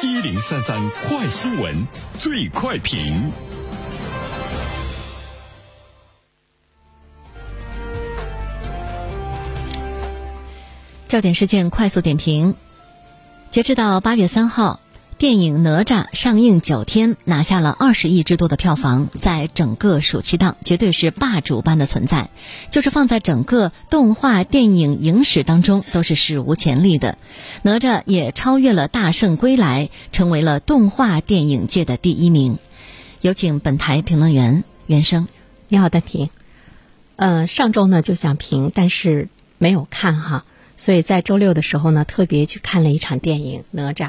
一零三三快新闻，最快评。焦点事件快速点评。截止到八月三号。电影《哪吒》上映九天，拿下了二十亿之多的票房，在整个暑期档绝对是霸主般的存在，就是放在整个动画电影影史当中都是史无前例的。哪吒也超越了《大圣归来》，成为了动画电影界的第一名。有请本台评论员袁生。你好，丹平。呃，上周呢就想评，但是没有看哈，所以在周六的时候呢，特别去看了一场电影《哪吒》。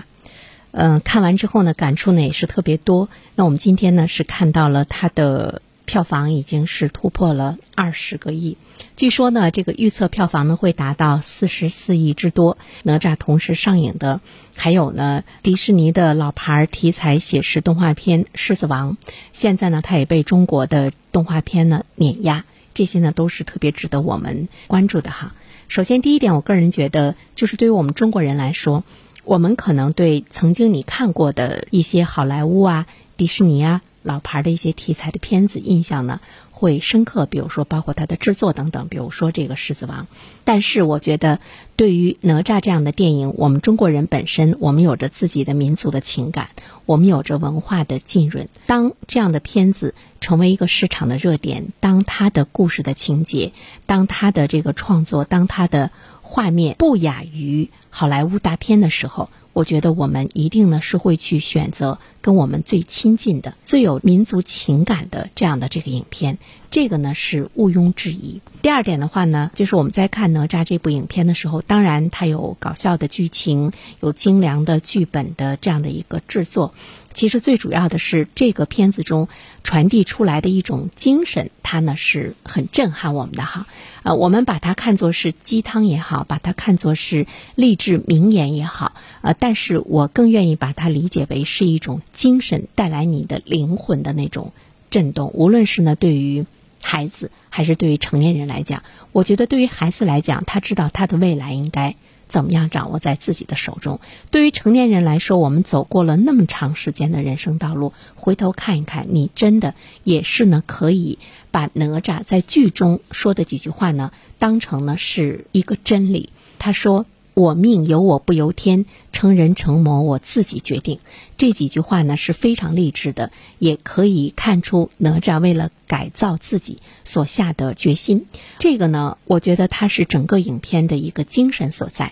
嗯，看完之后呢，感触呢也是特别多。那我们今天呢是看到了它的票房已经是突破了二十个亿，据说呢这个预测票房呢会达到四十四亿之多。哪吒同时上映的还有呢迪士尼的老牌题材写实动画片《狮子王》，现在呢它也被中国的动画片呢碾压，这些呢都是特别值得我们关注的哈。首先第一点，我个人觉得就是对于我们中国人来说。我们可能对曾经你看过的一些好莱坞啊、迪士尼啊、老牌的一些题材的片子印象呢会深刻，比如说包括它的制作等等，比如说这个《狮子王》。但是我觉得，对于哪吒这样的电影，我们中国人本身，我们有着自己的民族的情感，我们有着文化的浸润。当这样的片子成为一个市场的热点，当它的故事的情节，当它的这个创作，当它的画面不亚于。好莱坞大片的时候，我觉得我们一定呢是会去选择跟我们最亲近的、最有民族情感的这样的这个影片，这个呢是毋庸置疑。第二点的话呢，就是我们在看哪吒这部影片的时候，当然它有搞笑的剧情，有精良的剧本的这样的一个制作。其实最主要的是这个片子中传递出来的一种精神，它呢是很震撼我们的哈。呃，我们把它看作是鸡汤也好，把它看作是励志名言也好，呃，但是我更愿意把它理解为是一种精神带来你的灵魂的那种震动。无论是呢对于孩子还是对于成年人来讲，我觉得对于孩子来讲，他知道他的未来应该。怎么样掌握在自己的手中？对于成年人来说，我们走过了那么长时间的人生道路，回头看一看，你真的也是呢，可以把哪吒在剧中说的几句话呢，当成呢是一个真理。他说。我命由我不由天，成人成魔我自己决定。这几句话呢是非常励志的，也可以看出哪吒为了改造自己所下的决心。这个呢，我觉得它是整个影片的一个精神所在。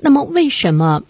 那么，为什么？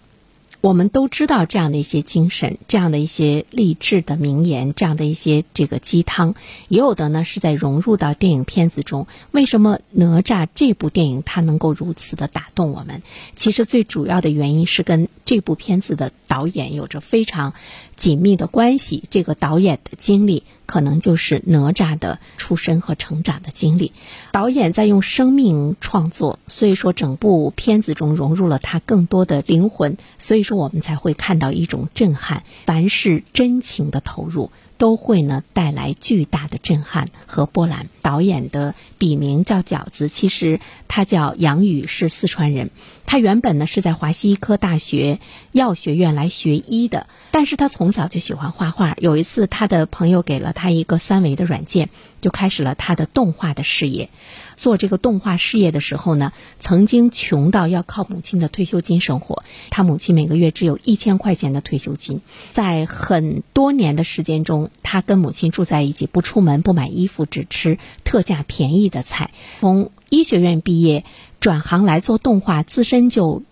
我们都知道这样的一些精神，这样的一些励志的名言，这样的一些这个鸡汤，也有的呢是在融入到电影片子中。为什么哪吒这部电影它能够如此的打动我们？其实最主要的原因是跟这部片子的导演有着非常紧密的关系。这个导演的经历。可能就是哪吒的出身和成长的经历，导演在用生命创作，所以说整部片子中融入了他更多的灵魂，所以说我们才会看到一种震撼。凡是真情的投入。都会呢带来巨大的震撼和波澜。导演的笔名叫饺子，其实他叫杨宇，是四川人。他原本呢是在华西医科大学药学院来学医的，但是他从小就喜欢画画。有一次，他的朋友给了他一个三维的软件，就开始了他的动画的事业。做这个动画事业的时候呢，曾经穷到要靠母亲的退休金生活。他母亲每个月只有一千块钱的退休金，在很多年的时间中，他跟母亲住在一起，不出门，不买衣服，只吃特价便宜的菜。从医学院毕业转行来做动画，自身就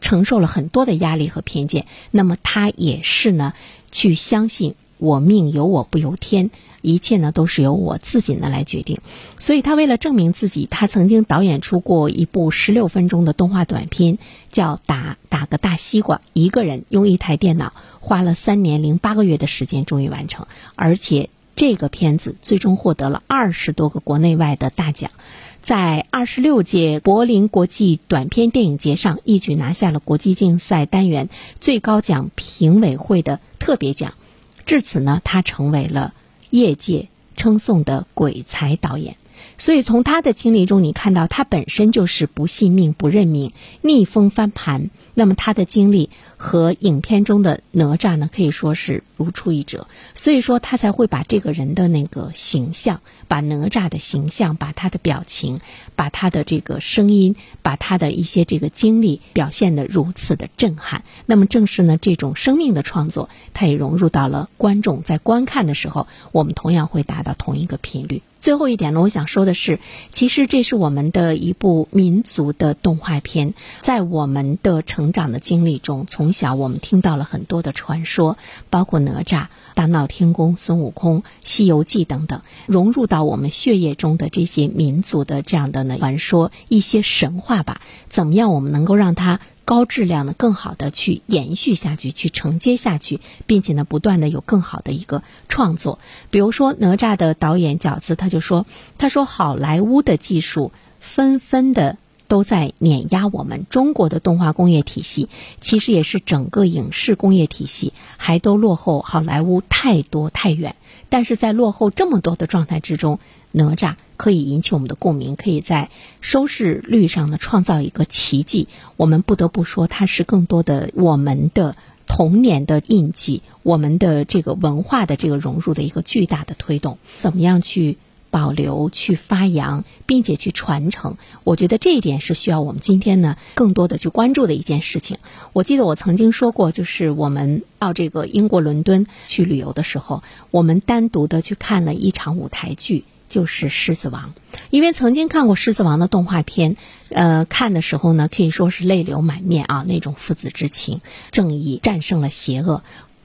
承受了很多的压力和偏见。那么他也是呢，去相信我命由我不由天。一切呢都是由我自己呢来决定，所以他为了证明自己，他曾经导演出过一部十六分钟的动画短片，叫《打打个大西瓜》，一个人用一台电脑花了三年零八个月的时间终于完成，而且这个片子最终获得了二十多个国内外的大奖，在二十六届柏林国际短片电影节上一举拿下了国际竞赛单元最高奖评委会的特别奖，至此呢，他成为了。业界称颂的鬼才导演，所以从他的经历中，你看到他本身就是不信命、不认命、逆风翻盘，那么他的经历和影片中的哪吒呢，可以说是如出一辙。所以说他才会把这个人的那个形象，把哪吒的形象，把他的表情，把他的这个声音，把他的一些这个经历表现的如此的震撼。那么正是呢这种生命的创作，它也融入到了观众在观看的时候，我们同样会达到同一个频率。最后一点呢，我想说的是，其实这是我们的一部民族的动画片。在我们的成长的经历中，从小我们听到了很多的传说，包括哪吒、大闹天宫、孙悟空、西游记等等，融入到我们血液中的这些民族的这样的呢传说、一些神话吧。怎么样，我们能够让它？高质量的、更好的去延续下去、去承接下去，并且呢，不断的有更好的一个创作。比如说哪吒的导演饺子他就说：“他说好莱坞的技术纷纷的都在碾压我们中国的动画工业体系，其实也是整个影视工业体系还都落后好莱坞太多太远。但是在落后这么多的状态之中。”哪吒可以引起我们的共鸣，可以在收视率上呢创造一个奇迹。我们不得不说，它是更多的我们的童年的印记，我们的这个文化的这个融入的一个巨大的推动。怎么样去保留、去发扬，并且去传承？我觉得这一点是需要我们今天呢更多的去关注的一件事情。我记得我曾经说过，就是我们到这个英国伦敦去旅游的时候，我们单独的去看了一场舞台剧。就是《狮子王》，因为曾经看过《狮子王》的动画片，呃，看的时候呢，可以说是泪流满面啊，那种父子之情，正义战胜了邪恶。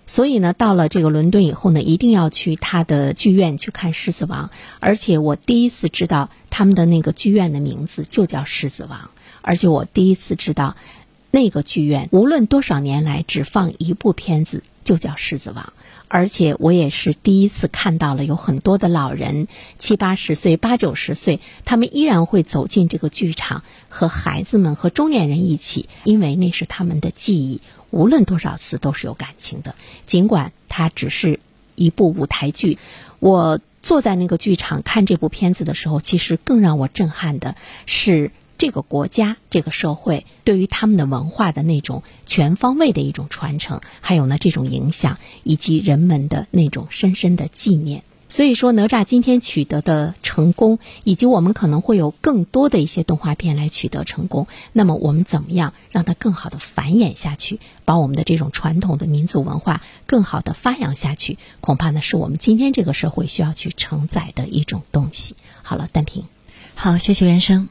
所以呢，到了这个伦敦以后呢，一定要去他的剧院去看《狮子王》，而且我第一次知道他们的那个剧院的名字就叫《狮子王》，而且我第一次知道那个剧院无论多少年来只放一部片子就叫《狮子王》。而且我也是第一次看到了有很多的老人，七八十岁、八九十岁，他们依然会走进这个剧场，和孩子们和中年人一起，因为那是他们的记忆。无论多少次都是有感情的，尽管它只是一部舞台剧。我坐在那个剧场看这部片子的时候，其实更让我震撼的是。这个国家、这个社会对于他们的文化的那种全方位的一种传承，还有呢这种影响，以及人们的那种深深的纪念。所以说，哪吒今天取得的成功，以及我们可能会有更多的一些动画片来取得成功。那么，我们怎么样让它更好的繁衍下去，把我们的这种传统的民族文化更好的发扬下去？恐怕呢，是我们今天这个社会需要去承载的一种东西。好了，单平，好，谢谢袁生。